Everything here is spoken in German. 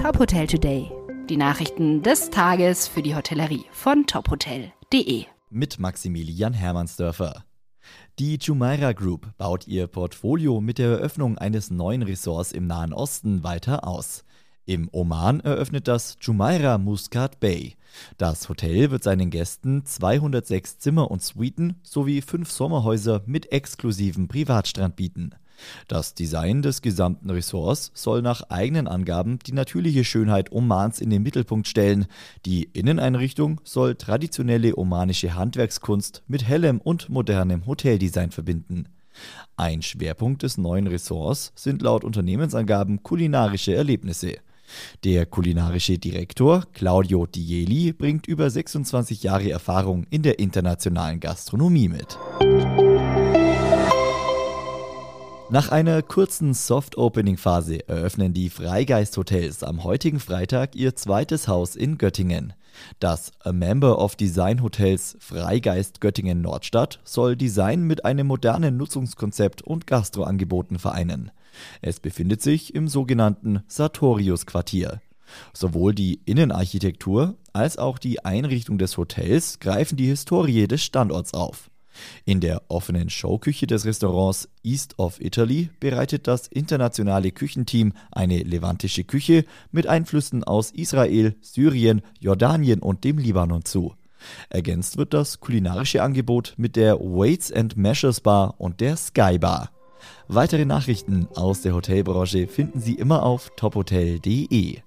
Top Hotel Today. Die Nachrichten des Tages für die Hotellerie von tophotel.de. Mit Maximilian Hermannsdörfer. Die Jumeirah Group baut ihr Portfolio mit der Eröffnung eines neuen Ressorts im Nahen Osten weiter aus. Im Oman eröffnet das Jumeirah Muscat Bay. Das Hotel wird seinen Gästen 206 Zimmer und Suiten sowie fünf Sommerhäuser mit exklusivem Privatstrand bieten. Das Design des gesamten Ressorts soll nach eigenen Angaben die natürliche Schönheit Omans in den Mittelpunkt stellen. Die Inneneinrichtung soll traditionelle omanische Handwerkskunst mit hellem und modernem Hoteldesign verbinden. Ein Schwerpunkt des neuen Ressorts sind laut Unternehmensangaben kulinarische Erlebnisse. Der kulinarische Direktor Claudio Dieli bringt über 26 Jahre Erfahrung in der internationalen Gastronomie mit. Nach einer kurzen Soft-Opening-Phase eröffnen die Freigeist-Hotels am heutigen Freitag ihr zweites Haus in Göttingen. Das A Member of Design Hotels Freigeist Göttingen Nordstadt soll Design mit einem modernen Nutzungskonzept und Gastroangeboten vereinen. Es befindet sich im sogenannten Sartorius-Quartier. Sowohl die Innenarchitektur als auch die Einrichtung des Hotels greifen die Historie des Standorts auf. In der offenen Showküche des Restaurants East of Italy bereitet das internationale Küchenteam eine levantische Küche mit Einflüssen aus Israel, Syrien, Jordanien und dem Libanon zu. Ergänzt wird das kulinarische Angebot mit der Weights and Measures Bar und der Sky Bar. Weitere Nachrichten aus der Hotelbranche finden Sie immer auf tophotel.de.